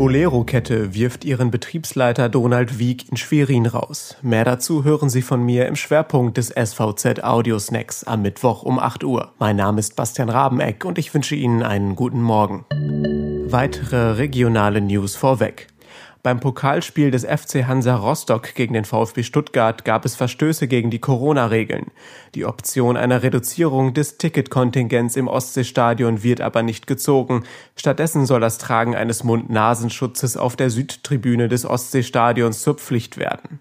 Bolero-Kette wirft ihren Betriebsleiter Donald Wieck in Schwerin raus. Mehr dazu hören Sie von mir im Schwerpunkt des SVZ Audio Snacks am Mittwoch um 8 Uhr. Mein Name ist Bastian Rabeneck und ich wünsche Ihnen einen guten Morgen. Weitere regionale News vorweg. Beim Pokalspiel des FC Hansa Rostock gegen den VfB Stuttgart gab es Verstöße gegen die Corona-Regeln. Die Option einer Reduzierung des Ticketkontingents im Ostseestadion wird aber nicht gezogen. Stattdessen soll das Tragen eines Mund-Nasenschutzes auf der Südtribüne des Ostseestadions zur Pflicht werden.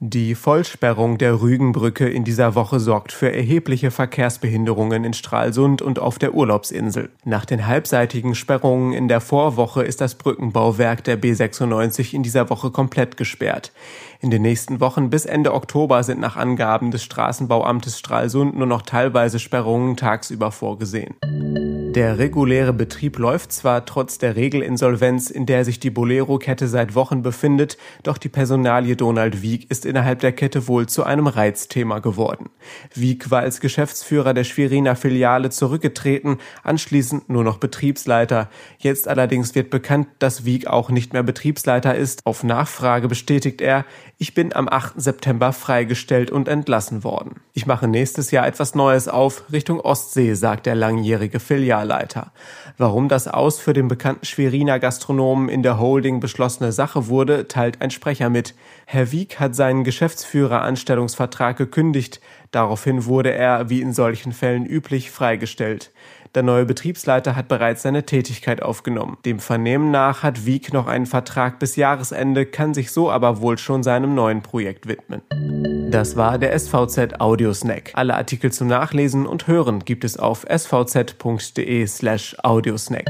Die Vollsperrung der Rügenbrücke in dieser Woche sorgt für erhebliche Verkehrsbehinderungen in Stralsund und auf der Urlaubsinsel. Nach den halbseitigen Sperrungen in der Vorwoche ist das Brückenbauwerk der B96 in dieser Woche komplett gesperrt. In den nächsten Wochen bis Ende Oktober sind nach Angaben des Straßenbauamtes Stralsund nur noch teilweise Sperrungen tagsüber vorgesehen. Der reguläre Betrieb läuft zwar trotz der Regelinsolvenz, in der sich die Bolero-Kette seit Wochen befindet, doch die Personalie Donald Wieck ist innerhalb der Kette wohl zu einem Reizthema geworden. Wieck war als Geschäftsführer der Schweriner Filiale zurückgetreten, anschließend nur noch Betriebsleiter. Jetzt allerdings wird bekannt, dass Wieck auch nicht mehr Betriebsleiter ist. Auf Nachfrage bestätigt er, ich bin am 8. September freigestellt und entlassen worden. Ich mache nächstes Jahr etwas Neues auf, Richtung Ostsee, sagt der langjährige Filial Filialleiter. Warum das Aus für den bekannten Schweriner Gastronomen in der Holding beschlossene Sache wurde, teilt ein Sprecher mit. Herr Wieck hat seinen Geschäftsführeranstellungsvertrag gekündigt. Daraufhin wurde er, wie in solchen Fällen üblich, freigestellt. Der neue Betriebsleiter hat bereits seine Tätigkeit aufgenommen. Dem Vernehmen nach hat Wieck noch einen Vertrag bis Jahresende, kann sich so aber wohl schon seinem neuen Projekt widmen. Das war der SVZ Audio Snack. Alle Artikel zum Nachlesen und Hören gibt es auf svz.de slash audiosnack.